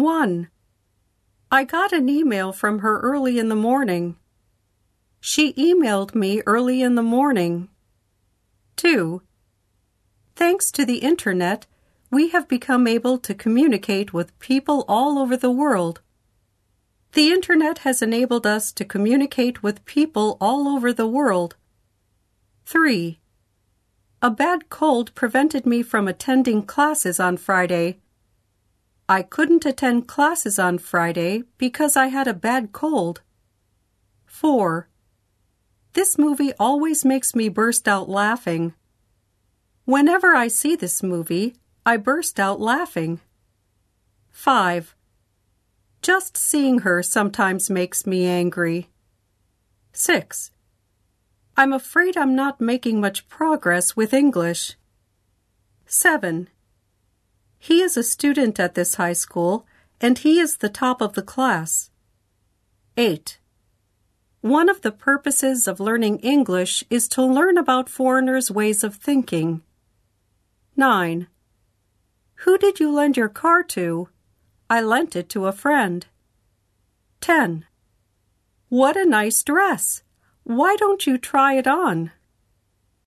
1. I got an email from her early in the morning. She emailed me early in the morning. 2. Thanks to the Internet, we have become able to communicate with people all over the world. The Internet has enabled us to communicate with people all over the world. 3. A bad cold prevented me from attending classes on Friday. I couldn't attend classes on Friday because I had a bad cold. 4. This movie always makes me burst out laughing. Whenever I see this movie, I burst out laughing. 5. Just seeing her sometimes makes me angry. 6. I'm afraid I'm not making much progress with English. 7. He is a student at this high school, and he is the top of the class. 8. One of the purposes of learning English is to learn about foreigners' ways of thinking. 9. Who did you lend your car to? I lent it to a friend. 10. What a nice dress! Why don't you try it on?